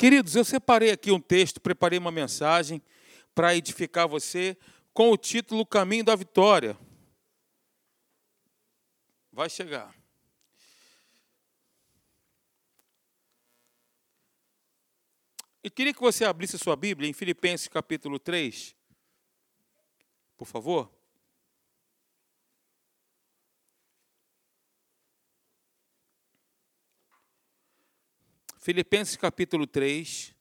Queridos, eu separei aqui um texto, preparei uma mensagem para edificar você com o título Caminho da Vitória. Vai chegar. E queria que você abrisse sua Bíblia em Filipenses capítulo 3, por favor. Filipenses capítulo 3.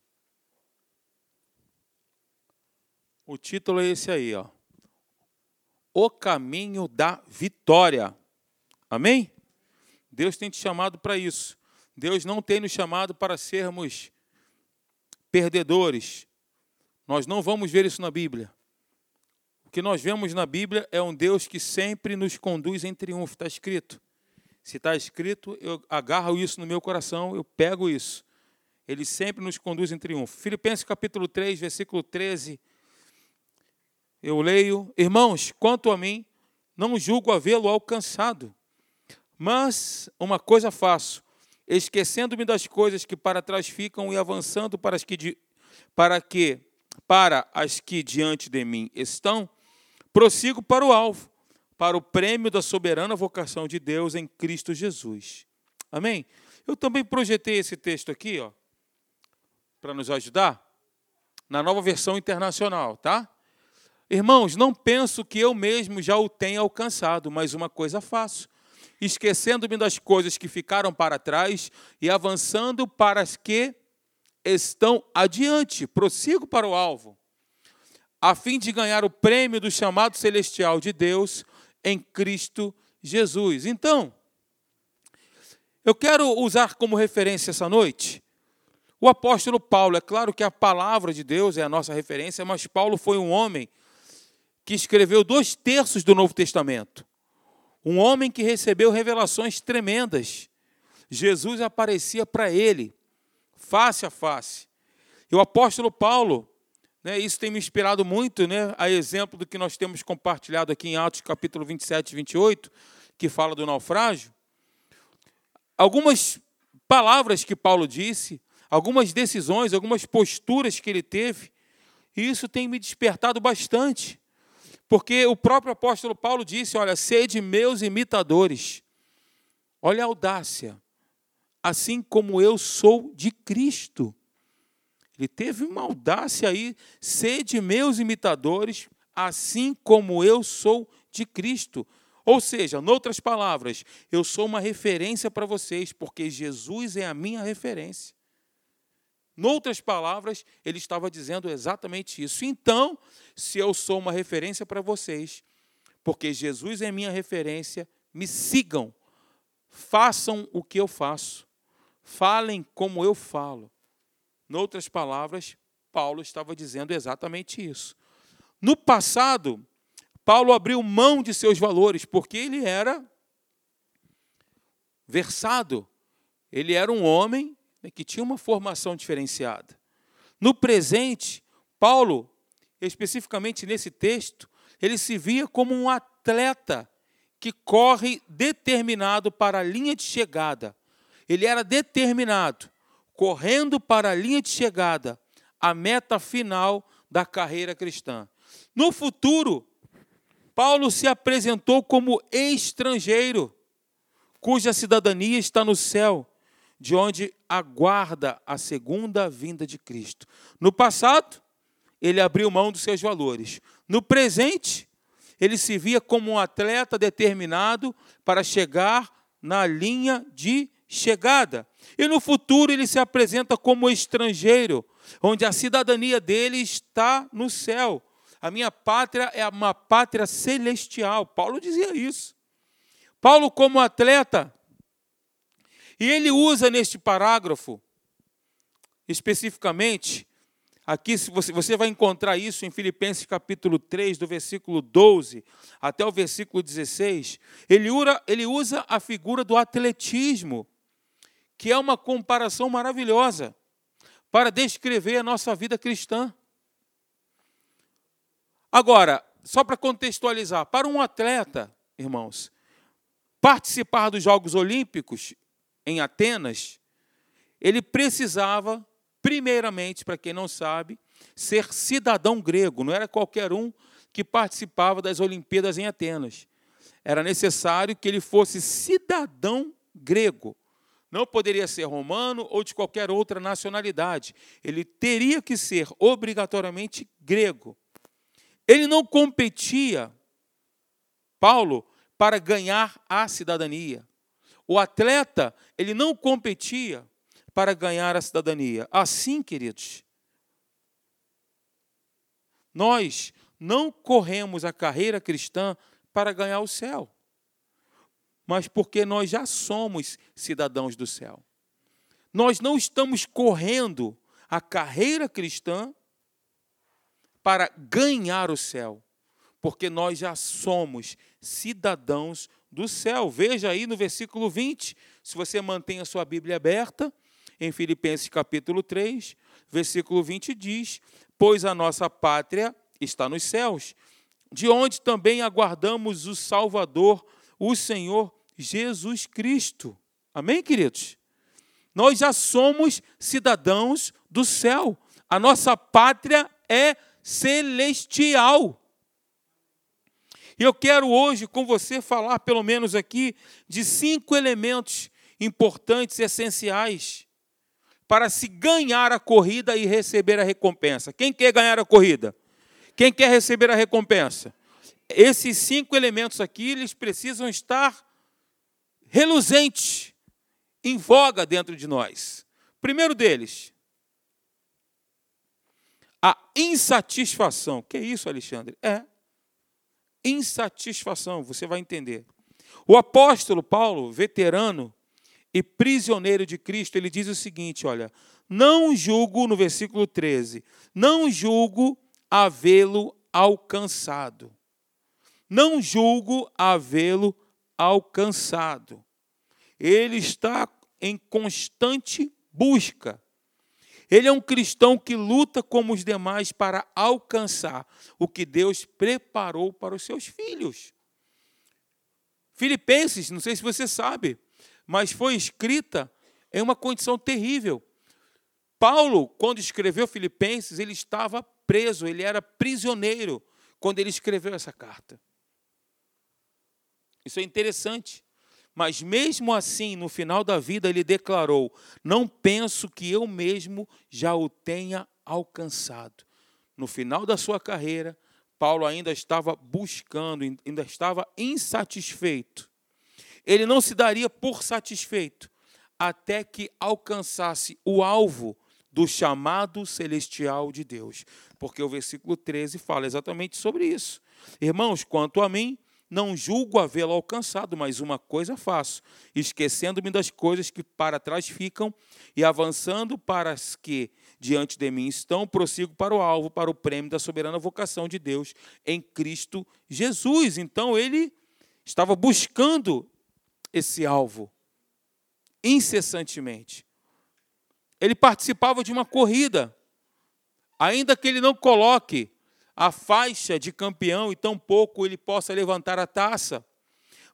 O título é esse aí, ó. O caminho da vitória. Amém? Deus tem te chamado para isso. Deus não tem nos chamado para sermos perdedores. Nós não vamos ver isso na Bíblia. O que nós vemos na Bíblia é um Deus que sempre nos conduz em triunfo, está escrito. Se está escrito, eu agarro isso no meu coração, eu pego isso. Ele sempre nos conduz em triunfo. Filipenses capítulo 3, versículo 13. Eu leio: Irmãos, quanto a mim, não julgo havê-lo alcançado, mas uma coisa faço, esquecendo-me das coisas que para trás ficam e avançando para as que, para que para as que diante de mim estão, prossigo para o alvo, para o prêmio da soberana vocação de Deus em Cristo Jesus. Amém? Eu também projetei esse texto aqui, ó, para nos ajudar, na nova versão internacional, tá? Irmãos, não penso que eu mesmo já o tenha alcançado, mas uma coisa faço esquecendo-me das coisas que ficaram para trás e avançando para as que estão adiante. Prossigo para o alvo, a fim de ganhar o prêmio do chamado celestial de Deus em Cristo Jesus. Então, eu quero usar como referência essa noite o apóstolo Paulo. É claro que a palavra de Deus é a nossa referência, mas Paulo foi um homem que escreveu dois terços do Novo Testamento. Um homem que recebeu revelações tremendas. Jesus aparecia para ele, face a face. E o apóstolo Paulo, isso tem me inspirado muito, né, a exemplo do que nós temos compartilhado aqui em Atos capítulo 27 e 28, que fala do naufrágio. Algumas palavras que Paulo disse, algumas decisões, algumas posturas que ele teve, e isso tem me despertado bastante. Porque o próprio apóstolo Paulo disse: Olha, sede meus imitadores. Olha a audácia. Assim como eu sou de Cristo. Ele teve uma audácia aí, sede meus imitadores, assim como eu sou de Cristo. Ou seja, em outras palavras, eu sou uma referência para vocês, porque Jesus é a minha referência. Noutras palavras, ele estava dizendo exatamente isso. Então, se eu sou uma referência para vocês, porque Jesus é minha referência, me sigam, façam o que eu faço, falem como eu falo. Noutras palavras, Paulo estava dizendo exatamente isso. No passado, Paulo abriu mão de seus valores, porque ele era versado, ele era um homem né, que tinha uma formação diferenciada. No presente, Paulo, especificamente nesse texto, ele se via como um atleta que corre determinado para a linha de chegada. Ele era determinado, correndo para a linha de chegada, a meta final da carreira cristã. No futuro, Paulo se apresentou como estrangeiro, cuja cidadania está no céu, de onde aguarda a segunda vinda de Cristo. No passado, ele abriu mão dos seus valores. No presente, ele se via como um atleta determinado para chegar na linha de chegada. E no futuro, ele se apresenta como estrangeiro, onde a cidadania dele está no céu. A minha pátria é uma pátria celestial. Paulo dizia isso. Paulo, como atleta, e ele usa neste parágrafo, especificamente, aqui você, vai encontrar isso em Filipenses capítulo 3, do versículo 12 até o versículo 16. Ele, ura, ele usa a figura do atletismo, que é uma comparação maravilhosa para descrever a nossa vida cristã. Agora, só para contextualizar, para um atleta, irmãos, participar dos Jogos Olímpicos em Atenas, ele precisava primeiramente, para quem não sabe, ser cidadão grego. Não era qualquer um que participava das Olimpíadas em Atenas. Era necessário que ele fosse cidadão grego. Não poderia ser romano ou de qualquer outra nacionalidade. Ele teria que ser obrigatoriamente grego. Ele não competia, Paulo, para ganhar a cidadania. O atleta, ele não competia para ganhar a cidadania. Assim, queridos, nós não corremos a carreira cristã para ganhar o céu, mas porque nós já somos cidadãos do céu. Nós não estamos correndo a carreira cristã para ganhar o céu, porque nós já somos cidadãos do céu. Veja aí no versículo 20, se você mantém a sua Bíblia aberta, em Filipenses capítulo 3, versículo 20 diz: Pois a nossa pátria está nos céus, de onde também aguardamos o Salvador, o Senhor Jesus Cristo. Amém, queridos? Nós já somos cidadãos do céu. A nossa pátria é celestial. E eu quero hoje com você falar, pelo menos aqui, de cinco elementos importantes, essenciais, para se ganhar a corrida e receber a recompensa. Quem quer ganhar a corrida? Quem quer receber a recompensa? Esses cinco elementos aqui, eles precisam estar reluzentes, em voga dentro de nós. Primeiro deles, a insatisfação. Que é isso, Alexandre? É insatisfação, você vai entender. O apóstolo Paulo, veterano e prisioneiro de Cristo, ele diz o seguinte: olha, não julgo, no versículo 13, não julgo havê-lo alcançado. Não julgo havê-lo alcançado. Ele está em constante busca. Ele é um cristão que luta como os demais para alcançar o que Deus preparou para os seus filhos. Filipenses, não sei se você sabe, mas foi escrita em uma condição terrível. Paulo, quando escreveu Filipenses, ele estava preso, ele era prisioneiro quando ele escreveu essa carta. Isso é interessante. Mas mesmo assim, no final da vida, ele declarou: Não penso que eu mesmo já o tenha alcançado. No final da sua carreira, Paulo ainda estava buscando, ainda estava insatisfeito. Ele não se daria por satisfeito até que alcançasse o alvo do chamado celestial de Deus. Porque o versículo 13 fala exatamente sobre isso. Irmãos, quanto a mim, não julgo havê-lo alcançado, mas uma coisa faço, esquecendo-me das coisas que para trás ficam e avançando para as que diante de mim estão, prossigo para o alvo, para o prêmio da soberana vocação de Deus em Cristo Jesus. Então ele estava buscando esse alvo incessantemente. Ele participava de uma corrida, ainda que ele não coloque a faixa de campeão e tampouco ele possa levantar a taça.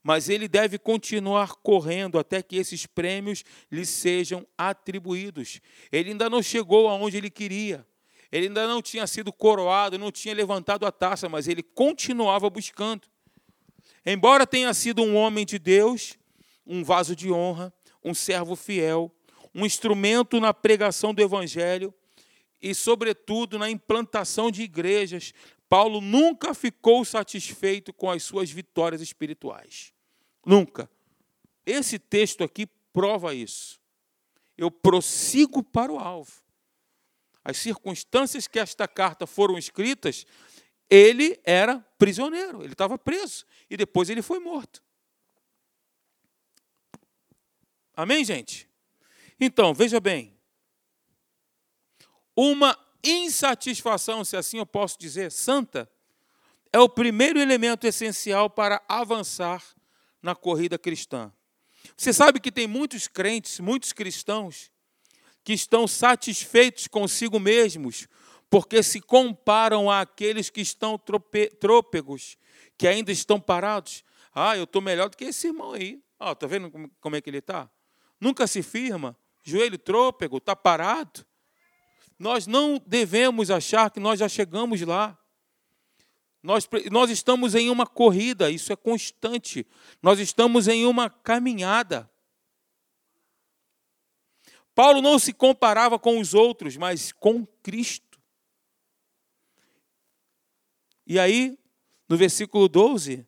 Mas ele deve continuar correndo até que esses prêmios lhe sejam atribuídos. Ele ainda não chegou aonde ele queria. Ele ainda não tinha sido coroado, não tinha levantado a taça, mas ele continuava buscando. Embora tenha sido um homem de Deus, um vaso de honra, um servo fiel, um instrumento na pregação do evangelho, e, sobretudo, na implantação de igrejas, Paulo nunca ficou satisfeito com as suas vitórias espirituais. Nunca. Esse texto aqui prova isso. Eu prossigo para o alvo. As circunstâncias que esta carta foram escritas, ele era prisioneiro, ele estava preso e depois ele foi morto. Amém, gente? Então, veja bem, uma insatisfação, se assim eu posso dizer, santa, é o primeiro elemento essencial para avançar na corrida cristã. Você sabe que tem muitos crentes, muitos cristãos, que estão satisfeitos consigo mesmos, porque se comparam àqueles que estão trôpegos, que ainda estão parados. Ah, eu estou melhor do que esse irmão aí. Está ah, vendo como é que ele está? Nunca se firma, joelho trôpego, está parado. Nós não devemos achar que nós já chegamos lá. Nós, nós estamos em uma corrida, isso é constante. Nós estamos em uma caminhada. Paulo não se comparava com os outros, mas com Cristo. E aí, no versículo 12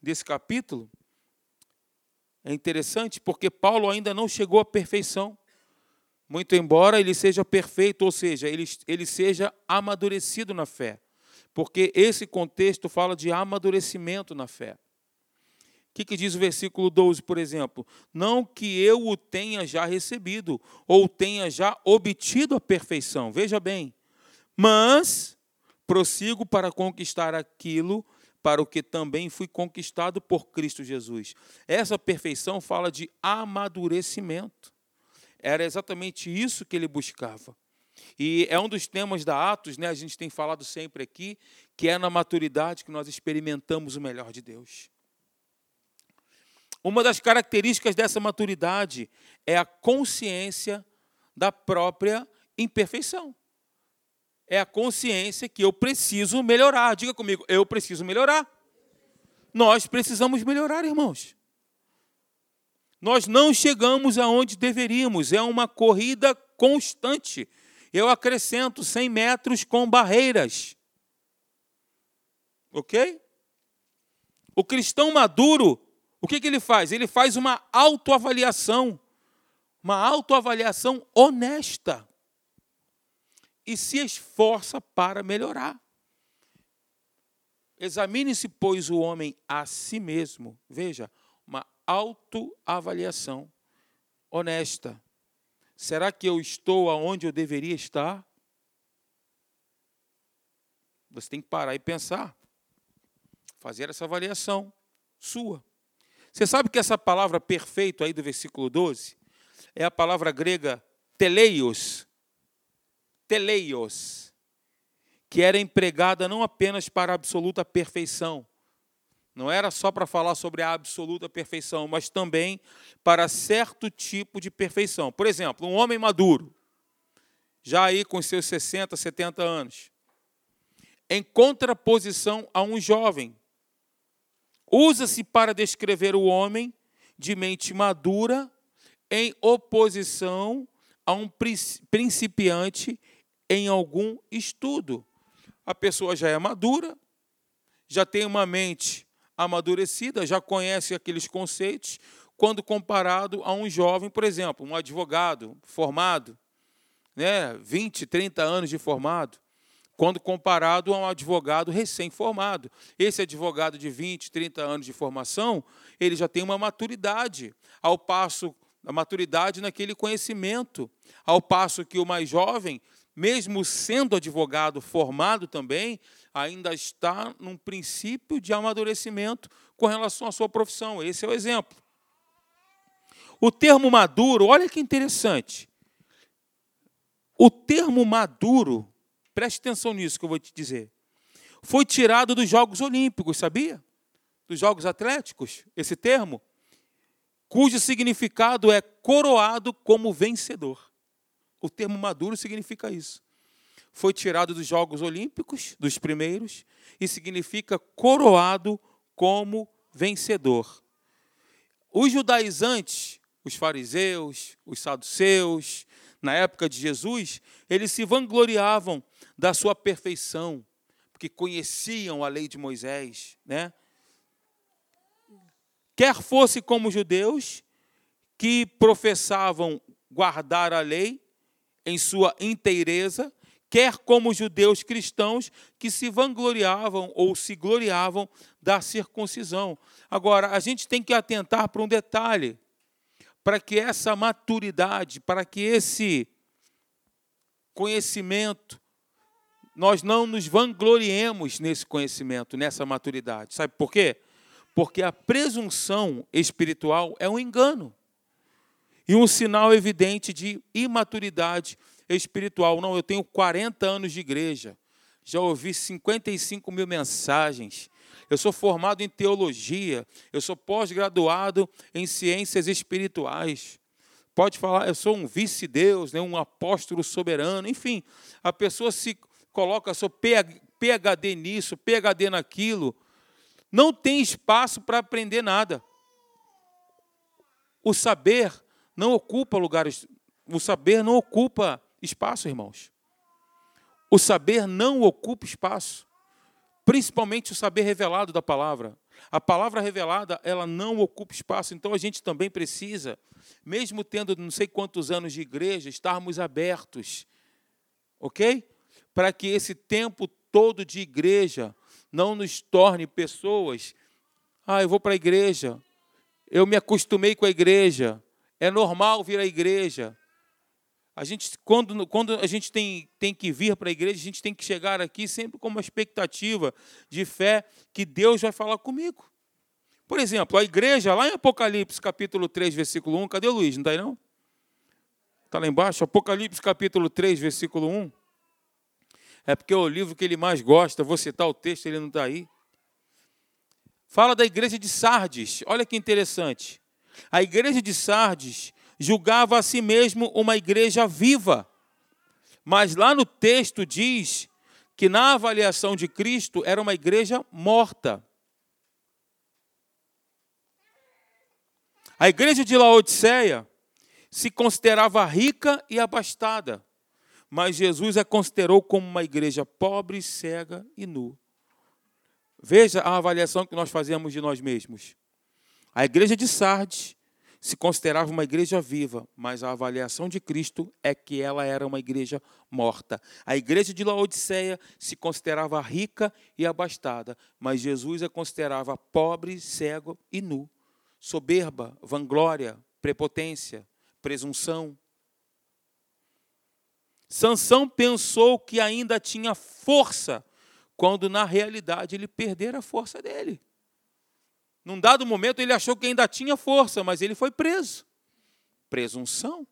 desse capítulo, é interessante porque Paulo ainda não chegou à perfeição. Muito embora ele seja perfeito, ou seja, ele, ele seja amadurecido na fé. Porque esse contexto fala de amadurecimento na fé que, que diz o versículo 12, por exemplo? Não que eu o tenha já recebido, ou tenha já obtido a perfeição, veja bem, mas prossigo para conquistar aquilo para o que também fui conquistado por Cristo Jesus. Essa perfeição fala de amadurecimento. Era exatamente isso que ele buscava. E é um dos temas da Atos, né? A gente tem falado sempre aqui, que é na maturidade que nós experimentamos o melhor de Deus. Uma das características dessa maturidade é a consciência da própria imperfeição. É a consciência que eu preciso melhorar. Diga comigo, eu preciso melhorar. Nós precisamos melhorar, irmãos. Nós não chegamos aonde deveríamos, é uma corrida constante. Eu acrescento 100 metros com barreiras. Ok? O cristão maduro o que, que ele faz? Ele faz uma autoavaliação, uma autoavaliação honesta e se esforça para melhorar. Examine-se, pois, o homem a si mesmo. Veja, autoavaliação honesta. Será que eu estou aonde eu deveria estar? Você tem que parar e pensar. Fazer essa avaliação sua. Você sabe que essa palavra perfeito aí do versículo 12 é a palavra grega teleios, teleios, que era empregada não apenas para a absoluta perfeição, não era só para falar sobre a absoluta perfeição, mas também para certo tipo de perfeição. Por exemplo, um homem maduro, já aí com seus 60, 70 anos, em contraposição a um jovem usa-se para descrever o homem de mente madura em oposição a um principiante em algum estudo. A pessoa já é madura, já tem uma mente amadurecida, já conhece aqueles conceitos, quando comparado a um jovem, por exemplo, um advogado formado, né, 20, 30 anos de formado, quando comparado a um advogado recém-formado. Esse advogado de 20, 30 anos de formação, ele já tem uma maturidade, ao passo a maturidade naquele conhecimento, ao passo que o mais jovem, mesmo sendo advogado formado também, ainda está num princípio de amadurecimento com relação à sua profissão. Esse é o exemplo. O termo maduro, olha que interessante. O termo maduro Preste atenção nisso que eu vou te dizer. Foi tirado dos Jogos Olímpicos, sabia? Dos Jogos Atléticos, esse termo, cujo significado é coroado como vencedor. O termo maduro significa isso. Foi tirado dos Jogos Olímpicos, dos primeiros, e significa coroado como vencedor. Os judaizantes, os fariseus, os saduceus, na época de Jesus, eles se vangloriavam da sua perfeição, porque conheciam a lei de Moisés, né? Quer fosse como judeus que professavam guardar a lei em sua inteireza, quer como judeus cristãos que se vangloriavam ou se gloriavam da circuncisão. Agora, a gente tem que atentar para um detalhe, para que essa maturidade, para que esse conhecimento nós não nos vangloriemos nesse conhecimento, nessa maturidade. Sabe por quê? Porque a presunção espiritual é um engano e um sinal evidente de imaturidade espiritual. Não, eu tenho 40 anos de igreja, já ouvi 55 mil mensagens, eu sou formado em teologia, eu sou pós-graduado em ciências espirituais. pode falar, eu sou um vice-deus, né, um apóstolo soberano, enfim, a pessoa se coloca seu PHD nisso, PHD naquilo, não tem espaço para aprender nada. O saber não ocupa lugares, o saber não ocupa espaço, irmãos. O saber não ocupa espaço, principalmente o saber revelado da palavra. A palavra revelada, ela não ocupa espaço, então a gente também precisa, mesmo tendo não sei quantos anos de igreja, estarmos abertos, ok? Para que esse tempo todo de igreja não nos torne pessoas. Ah, eu vou para a igreja, eu me acostumei com a igreja, é normal vir à igreja. A gente, quando, quando a gente tem, tem que vir para a igreja, a gente tem que chegar aqui sempre com uma expectativa de fé que Deus vai falar comigo. Por exemplo, a igreja, lá em Apocalipse, capítulo 3, versículo 1, cadê o Luiz? Não está aí não? Está lá embaixo? Apocalipse, capítulo 3, versículo 1. É porque é o livro que ele mais gosta, vou citar o texto, ele não está aí. Fala da igreja de Sardes, olha que interessante. A igreja de Sardes julgava a si mesmo uma igreja viva. Mas lá no texto diz que na avaliação de Cristo era uma igreja morta. A igreja de Laodiceia se considerava rica e abastada, mas Jesus a considerou como uma igreja pobre, cega e nu. Veja a avaliação que nós fazemos de nós mesmos. A igreja de Sardes se considerava uma igreja viva, mas a avaliação de Cristo é que ela era uma igreja morta. A igreja de Laodiceia se considerava rica e abastada, mas Jesus a considerava pobre, cego e nu. Soberba, vanglória, prepotência, presunção. Sansão pensou que ainda tinha força, quando na realidade ele perdera a força dele. Num dado momento ele achou que ainda tinha força, mas ele foi preso. Presunção.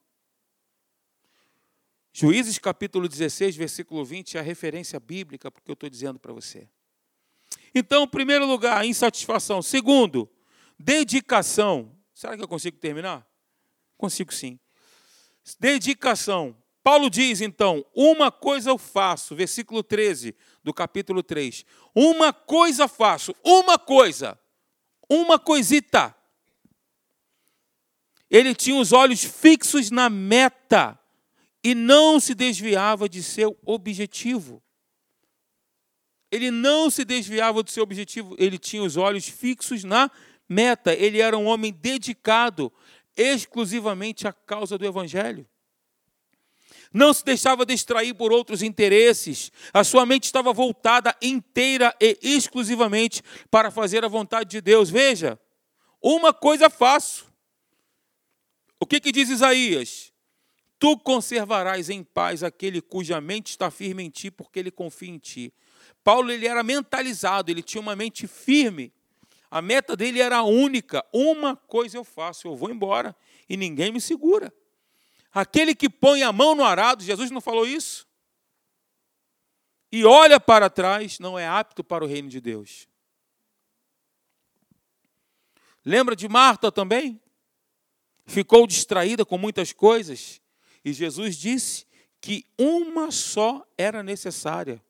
Juízes capítulo 16, versículo 20 é a referência bíblica porque eu estou dizendo para você. Então, primeiro lugar, insatisfação. Segundo, dedicação. Será que eu consigo terminar? Consigo sim. Dedicação. Paulo diz então: Uma coisa eu faço, versículo 13 do capítulo 3. Uma coisa faço, uma coisa uma coisita. Ele tinha os olhos fixos na meta e não se desviava de seu objetivo. Ele não se desviava do seu objetivo, ele tinha os olhos fixos na meta. Ele era um homem dedicado exclusivamente à causa do Evangelho não se deixava distrair por outros interesses, a sua mente estava voltada inteira e exclusivamente para fazer a vontade de Deus. Veja, uma coisa faço. O que, que diz Isaías? Tu conservarás em paz aquele cuja mente está firme em ti, porque ele confia em ti. Paulo ele era mentalizado, ele tinha uma mente firme. A meta dele era única: uma coisa eu faço, eu vou embora e ninguém me segura. Aquele que põe a mão no arado, Jesus não falou isso? E olha para trás, não é apto para o reino de Deus. Lembra de Marta também? Ficou distraída com muitas coisas. E Jesus disse que uma só era necessária.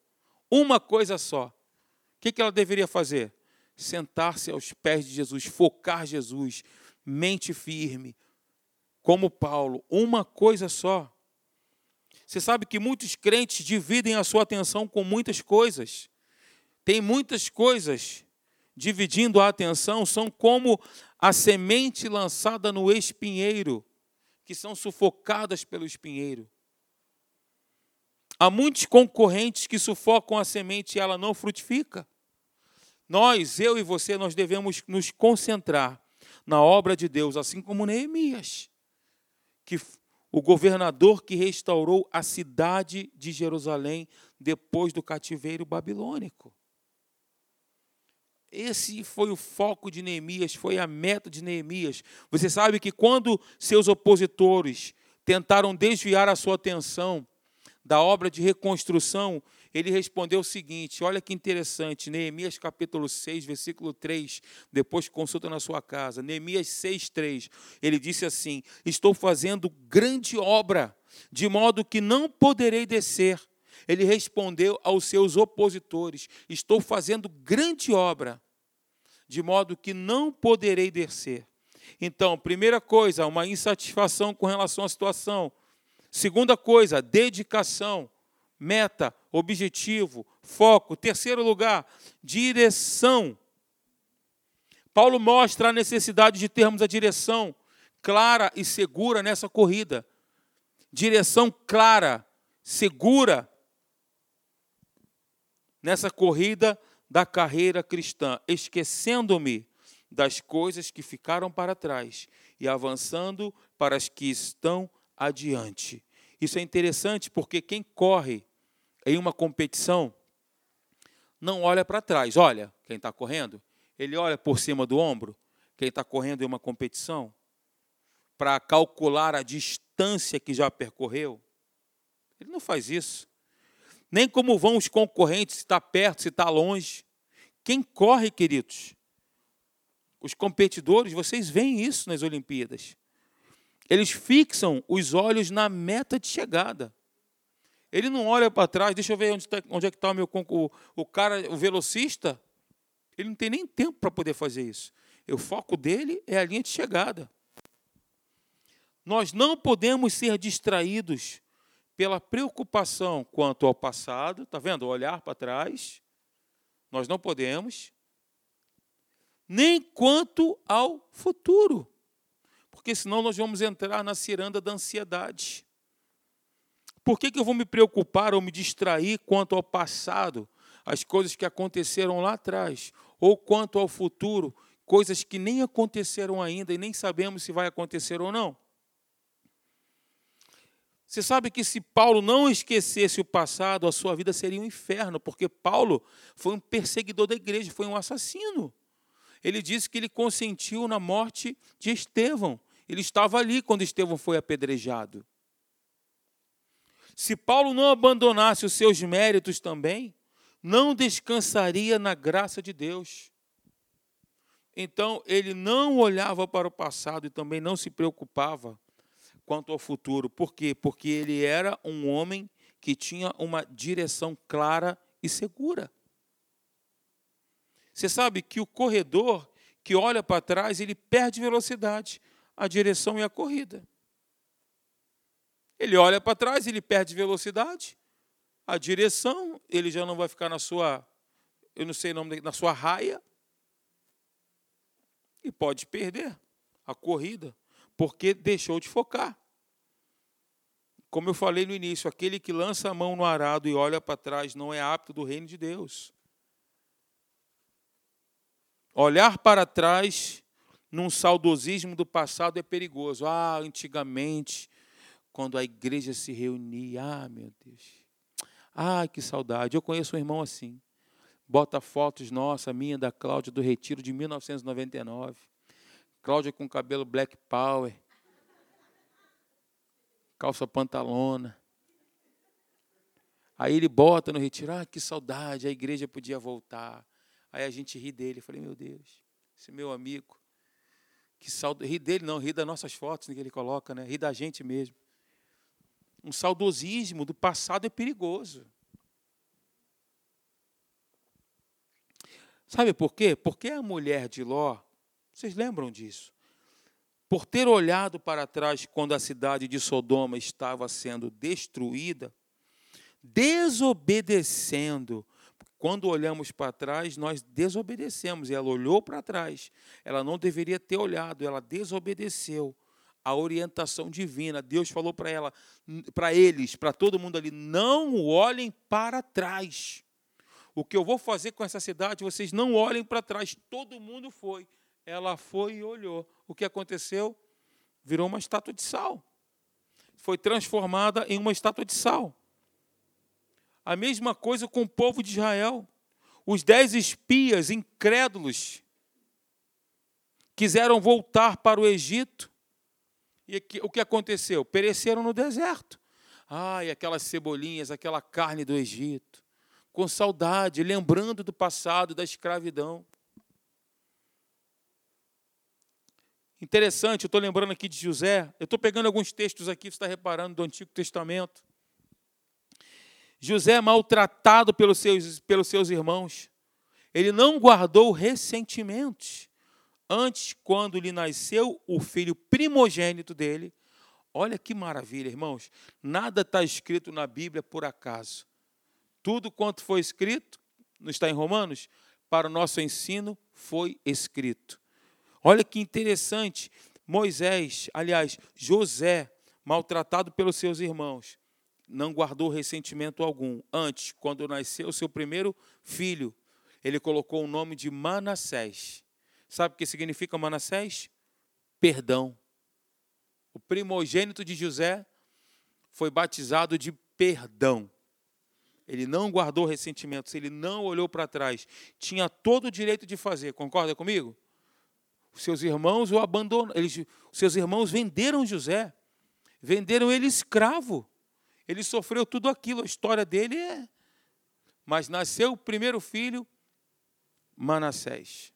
Uma coisa só. O que ela deveria fazer? Sentar-se aos pés de Jesus, focar Jesus, mente firme, como Paulo, uma coisa só. Você sabe que muitos crentes dividem a sua atenção com muitas coisas. Tem muitas coisas dividindo a atenção, são como a semente lançada no espinheiro, que são sufocadas pelo espinheiro. Há muitos concorrentes que sufocam a semente e ela não frutifica. Nós, eu e você, nós devemos nos concentrar na obra de Deus, assim como Neemias que o governador que restaurou a cidade de Jerusalém depois do cativeiro babilônico. Esse foi o foco de Neemias, foi a meta de Neemias. Você sabe que quando seus opositores tentaram desviar a sua atenção da obra de reconstrução, ele respondeu o seguinte: olha que interessante, Neemias capítulo 6, versículo 3, depois consulta na sua casa. Neemias 6, 3. Ele disse assim: Estou fazendo grande obra, de modo que não poderei descer. Ele respondeu aos seus opositores: Estou fazendo grande obra, de modo que não poderei descer. Então, primeira coisa, uma insatisfação com relação à situação. Segunda coisa, dedicação meta, objetivo, foco. Terceiro lugar, direção. Paulo mostra a necessidade de termos a direção clara e segura nessa corrida. Direção clara, segura nessa corrida da carreira cristã, esquecendo-me das coisas que ficaram para trás e avançando para as que estão adiante. Isso é interessante porque quem corre em uma competição não olha para trás. Olha, quem está correndo, ele olha por cima do ombro. Quem está correndo em uma competição para calcular a distância que já percorreu. Ele não faz isso. Nem como vão os concorrentes, se está perto, se está longe. Quem corre, queridos? Os competidores, vocês veem isso nas Olimpíadas. Eles fixam os olhos na meta de chegada. Ele não olha para trás, deixa eu ver onde, tá, onde é que está o meu o, o cara, o velocista. Ele não tem nem tempo para poder fazer isso. O foco dele é a linha de chegada. Nós não podemos ser distraídos pela preocupação quanto ao passado, está vendo? Olhar para trás. Nós não podemos. Nem quanto ao futuro porque senão nós vamos entrar na ciranda da ansiedade. Por que, que eu vou me preocupar ou me distrair quanto ao passado, as coisas que aconteceram lá atrás, ou quanto ao futuro, coisas que nem aconteceram ainda e nem sabemos se vai acontecer ou não? Você sabe que se Paulo não esquecesse o passado, a sua vida seria um inferno, porque Paulo foi um perseguidor da igreja, foi um assassino. Ele disse que ele consentiu na morte de Estevão. Ele estava ali quando Estevão foi apedrejado. Se Paulo não abandonasse os seus méritos também, não descansaria na graça de Deus. Então, ele não olhava para o passado e também não se preocupava quanto ao futuro. Por quê? Porque ele era um homem que tinha uma direção clara e segura. Você sabe que o corredor que olha para trás, ele perde velocidade a direção e a corrida. Ele olha para trás, ele perde velocidade, a direção, ele já não vai ficar na sua, eu não sei o nome, na sua raia, e pode perder a corrida, porque deixou de focar. Como eu falei no início, aquele que lança a mão no arado e olha para trás não é apto do reino de Deus. Olhar para trás num saudosismo do passado é perigoso. Ah, antigamente, quando a igreja se reunia, ah, meu Deus. Ah, que saudade. Eu conheço um irmão assim. Bota fotos nossa, minha, da Cláudia, do Retiro de 1999. Cláudia com cabelo black power. Calça pantalona. Aí ele bota no retiro, ah, que saudade, a igreja podia voltar. Aí a gente ri dele. Eu falei, meu Deus, esse meu amigo que saudo, ri dele não, ri das nossas fotos que ele coloca, né? ri da gente mesmo. Um saudosismo do passado é perigoso. Sabe por quê? Porque a mulher de Ló, vocês lembram disso? Por ter olhado para trás quando a cidade de Sodoma estava sendo destruída, desobedecendo quando olhamos para trás, nós desobedecemos. Ela olhou para trás. Ela não deveria ter olhado, ela desobedeceu a orientação divina. Deus falou para ela, para eles, para todo mundo ali, não olhem para trás. O que eu vou fazer com essa cidade, vocês não olhem para trás. Todo mundo foi. Ela foi e olhou. O que aconteceu? Virou uma estátua de sal. Foi transformada em uma estátua de sal. A mesma coisa com o povo de Israel. Os dez espias incrédulos quiseram voltar para o Egito. E o que aconteceu? Pereceram no deserto. ai, aquelas cebolinhas, aquela carne do Egito, com saudade, lembrando do passado, da escravidão. Interessante, eu estou lembrando aqui de José, eu estou pegando alguns textos aqui, você está reparando, do Antigo Testamento. José, maltratado pelos seus, pelos seus irmãos, ele não guardou ressentimentos. Antes, quando lhe nasceu o filho primogênito dele, olha que maravilha, irmãos, nada está escrito na Bíblia por acaso. Tudo quanto foi escrito, não está em Romanos, para o nosso ensino foi escrito. Olha que interessante, Moisés, aliás, José, maltratado pelos seus irmãos, não guardou ressentimento algum. Antes, quando nasceu seu primeiro filho, ele colocou o nome de Manassés. Sabe o que significa Manassés? Perdão. O primogênito de José foi batizado de perdão. Ele não guardou ressentimentos, ele não olhou para trás. Tinha todo o direito de fazer, concorda comigo? Os seus irmãos o abandonaram, eles, os seus irmãos venderam José, venderam ele escravo. Ele sofreu tudo aquilo, a história dele é. Mas nasceu o primeiro filho, Manassés.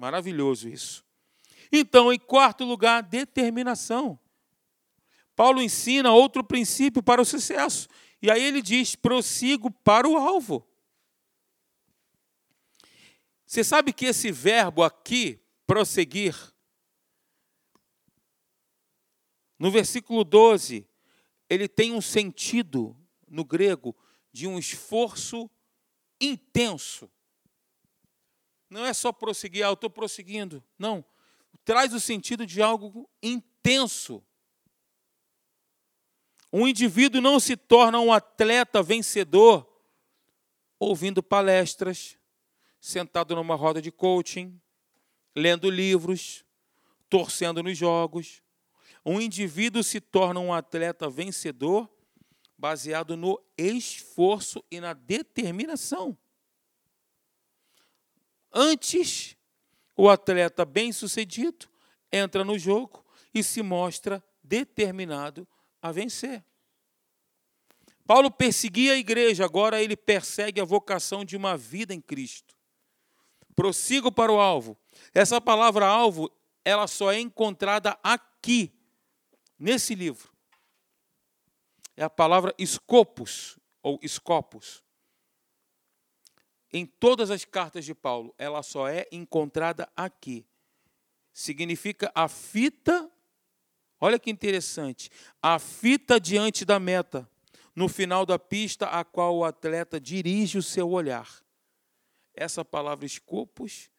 Maravilhoso isso. Então, em quarto lugar, determinação. Paulo ensina outro princípio para o sucesso. E aí ele diz: prossigo para o alvo. Você sabe que esse verbo aqui, prosseguir, no versículo 12, ele tem um sentido no grego de um esforço intenso. Não é só prosseguir, ah, eu estou prosseguindo. Não. Traz o sentido de algo intenso. Um indivíduo não se torna um atleta vencedor ouvindo palestras, sentado numa roda de coaching, lendo livros, torcendo nos jogos. Um indivíduo se torna um atleta vencedor baseado no esforço e na determinação. Antes, o atleta bem-sucedido entra no jogo e se mostra determinado a vencer. Paulo perseguia a igreja, agora ele persegue a vocação de uma vida em Cristo prossigo para o alvo. Essa palavra alvo, ela só é encontrada aqui, nesse livro. É a palavra scopus, ou scopus. Em todas as cartas de Paulo, ela só é encontrada aqui. Significa a fita, olha que interessante, a fita diante da meta, no final da pista a qual o atleta dirige o seu olhar. Essa palavra escopos,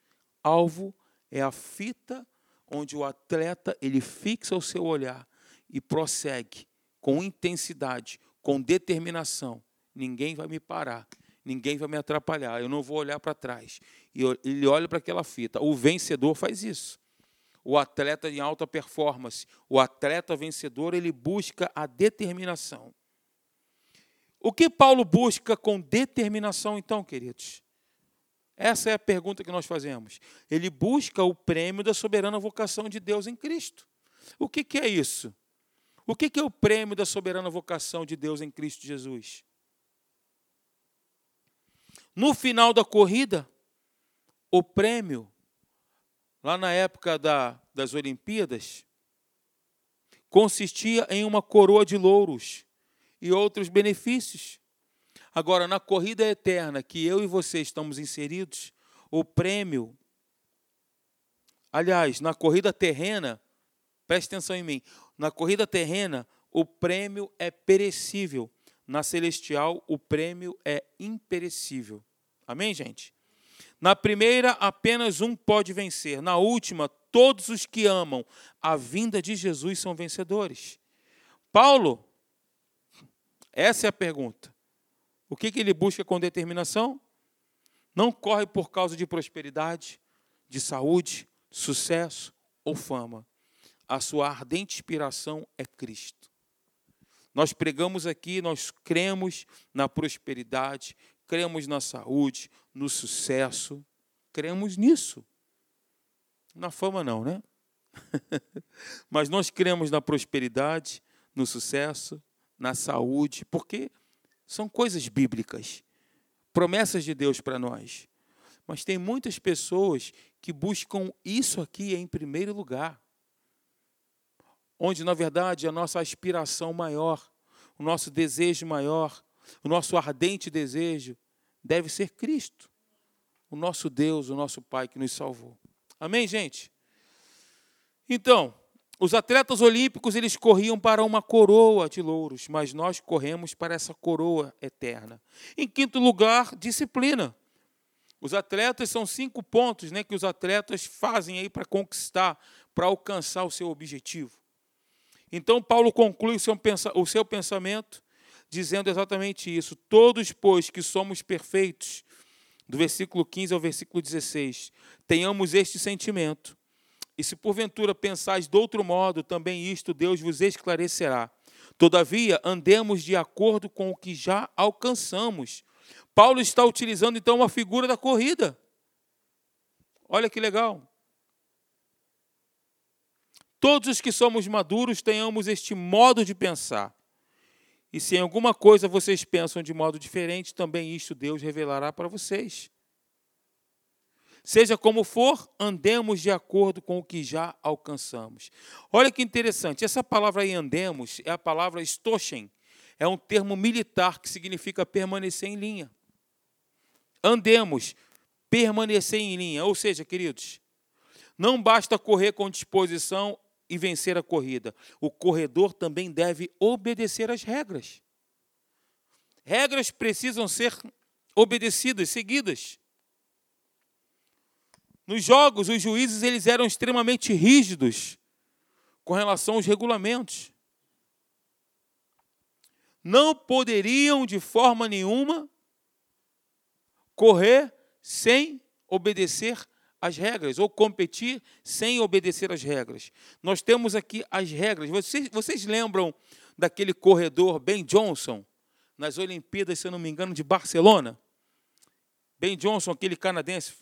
alvo, é a fita onde o atleta ele fixa o seu olhar e prossegue com intensidade, com determinação. Ninguém vai me parar, ninguém vai me atrapalhar, eu não vou olhar para trás. E ele olha para aquela fita. O vencedor faz isso. O atleta em alta performance, o atleta vencedor, ele busca a determinação. O que Paulo busca com determinação, então, queridos? Essa é a pergunta que nós fazemos. Ele busca o prêmio da soberana vocação de Deus em Cristo. O que, que é isso? O que, que é o prêmio da soberana vocação de Deus em Cristo Jesus? No final da corrida, o prêmio, lá na época da, das Olimpíadas, consistia em uma coroa de louros e outros benefícios. Agora, na corrida eterna que eu e você estamos inseridos, o prêmio. Aliás, na corrida terrena, preste atenção em mim. Na corrida terrena, o prêmio é perecível. Na celestial, o prêmio é imperecível. Amém, gente? Na primeira, apenas um pode vencer. Na última, todos os que amam a vinda de Jesus são vencedores. Paulo, essa é a pergunta. O que, que ele busca com determinação? Não corre por causa de prosperidade, de saúde, sucesso ou fama. A sua ardente inspiração é Cristo. Nós pregamos aqui, nós cremos na prosperidade, cremos na saúde, no sucesso, cremos nisso. Na fama, não, né? Mas nós cremos na prosperidade, no sucesso, na saúde, porque são coisas bíblicas, promessas de Deus para nós. Mas tem muitas pessoas que buscam isso aqui em primeiro lugar. Onde, na verdade, a nossa aspiração maior, o nosso desejo maior, o nosso ardente desejo deve ser Cristo, o nosso Deus, o nosso Pai que nos salvou. Amém, gente? Então, os atletas olímpicos eles corriam para uma coroa de louros, mas nós corremos para essa coroa eterna. Em quinto lugar, disciplina. Os atletas são cinco pontos, né, que os atletas fazem aí para conquistar, para alcançar o seu objetivo. Então Paulo conclui o seu, pensamento dizendo exatamente isso. Todos, pois, que somos perfeitos, do versículo 15 ao versículo 16, tenhamos este sentimento e se porventura pensais de outro modo, também isto Deus vos esclarecerá. Todavia, andemos de acordo com o que já alcançamos. Paulo está utilizando então uma figura da corrida. Olha que legal. Todos os que somos maduros tenhamos este modo de pensar. E se em alguma coisa vocês pensam de modo diferente, também isto Deus revelará para vocês. Seja como for, andemos de acordo com o que já alcançamos. Olha que interessante, essa palavra aí, andemos, é a palavra stochen, é um termo militar que significa permanecer em linha. Andemos, permanecer em linha. Ou seja, queridos, não basta correr com disposição e vencer a corrida. O corredor também deve obedecer às regras. Regras precisam ser obedecidas, seguidas. Nos jogos, os juízes eles eram extremamente rígidos com relação aos regulamentos. Não poderiam de forma nenhuma correr sem obedecer às regras, ou competir sem obedecer às regras. Nós temos aqui as regras. Vocês, vocês lembram daquele corredor Ben Johnson, nas Olimpíadas, se eu não me engano, de Barcelona? Ben Johnson, aquele canadense,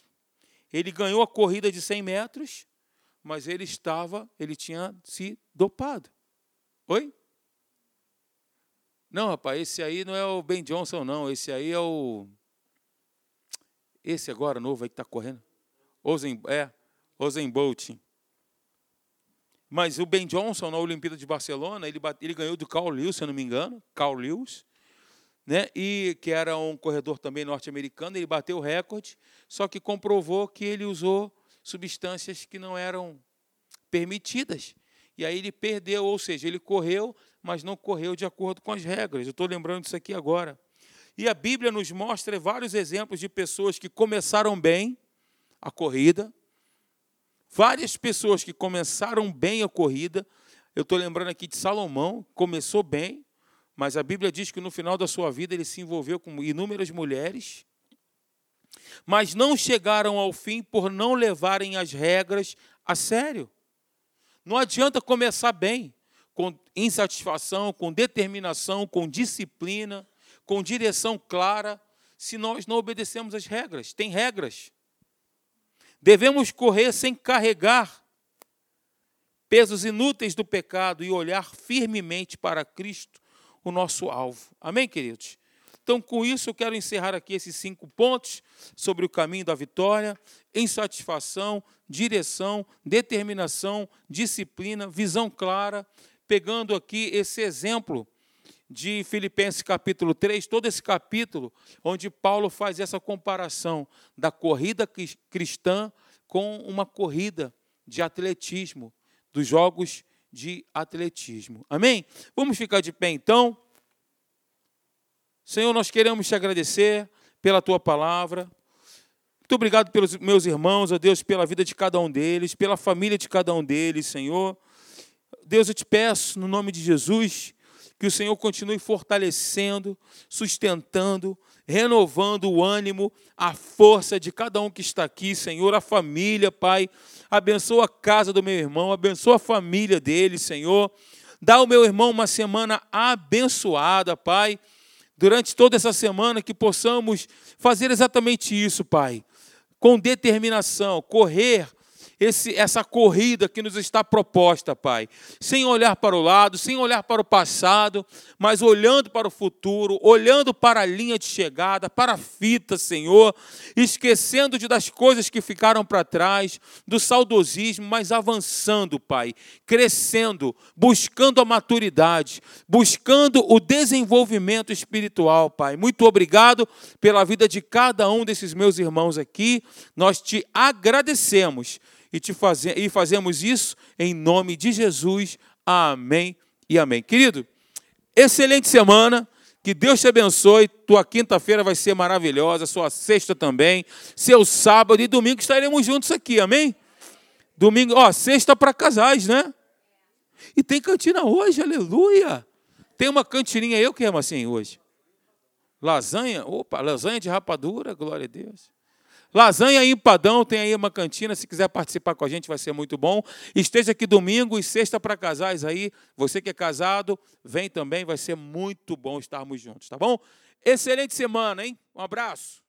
ele ganhou a corrida de 100 metros, mas ele estava, ele tinha se dopado. Oi? Não, rapaz, esse aí não é o Ben Johnson, não. Esse aí é o. Esse agora, novo aí que está correndo. Ozen, é, Bolt. Mas o Ben Johnson, na Olimpíada de Barcelona, ele, ele ganhou do Carl Lewis, se eu não me engano. Carl Lewis né? e que era um corredor também norte-americano, ele bateu o recorde, só que comprovou que ele usou substâncias que não eram permitidas. E aí ele perdeu, ou seja, ele correu, mas não correu de acordo com as regras. Eu estou lembrando disso aqui agora. E a Bíblia nos mostra vários exemplos de pessoas que começaram bem a corrida, várias pessoas que começaram bem a corrida. Eu estou lembrando aqui de Salomão, começou bem, mas a Bíblia diz que no final da sua vida ele se envolveu com inúmeras mulheres, mas não chegaram ao fim por não levarem as regras a sério. Não adianta começar bem, com insatisfação, com determinação, com disciplina, com direção clara, se nós não obedecemos as regras. Tem regras. Devemos correr sem carregar pesos inúteis do pecado e olhar firmemente para Cristo, o nosso alvo. Amém, queridos? Então, com isso, eu quero encerrar aqui esses cinco pontos sobre o caminho da vitória: insatisfação, direção, determinação, disciplina, visão clara, pegando aqui esse exemplo de Filipenses capítulo 3, todo esse capítulo, onde Paulo faz essa comparação da corrida cristã com uma corrida de atletismo, dos jogos de atletismo. Amém? Vamos ficar de pé então. Senhor, nós queremos te agradecer pela tua palavra. Muito obrigado pelos meus irmãos, ó Deus, pela vida de cada um deles, pela família de cada um deles, Senhor. Deus, eu te peço, no nome de Jesus, que o Senhor continue fortalecendo, sustentando, renovando o ânimo, a força de cada um que está aqui, Senhor, a família, Pai. Abençoa a casa do meu irmão, abençoa a família dele, Senhor. Dá ao meu irmão uma semana abençoada, Pai. Durante toda essa semana que possamos fazer exatamente isso, Pai. Com determinação, correr esse, essa corrida que nos está proposta, Pai. Sem olhar para o lado, sem olhar para o passado, mas olhando para o futuro, olhando para a linha de chegada, para a fita, Senhor, esquecendo de das coisas que ficaram para trás, do saudosismo, mas avançando, Pai, crescendo, buscando a maturidade, buscando o desenvolvimento espiritual, Pai. Muito obrigado pela vida de cada um desses meus irmãos aqui. Nós te agradecemos e, te faze e fazemos isso em nome de Jesus. Amém e amém. Querido, excelente semana. Que Deus te abençoe. Tua quinta-feira vai ser maravilhosa, sua sexta também, seu sábado e domingo estaremos juntos aqui, amém? Domingo, ó, sexta para casais, né? E tem cantina hoje, aleluia. Tem uma cantininha, eu que amo assim hoje. Lasanha, opa, lasanha de rapadura, glória a Deus. Lasanha e empadão, tem aí uma cantina. Se quiser participar com a gente, vai ser muito bom. Esteja aqui domingo e sexta para casais aí. Você que é casado, vem também, vai ser muito bom estarmos juntos, tá bom? Excelente semana, hein? Um abraço.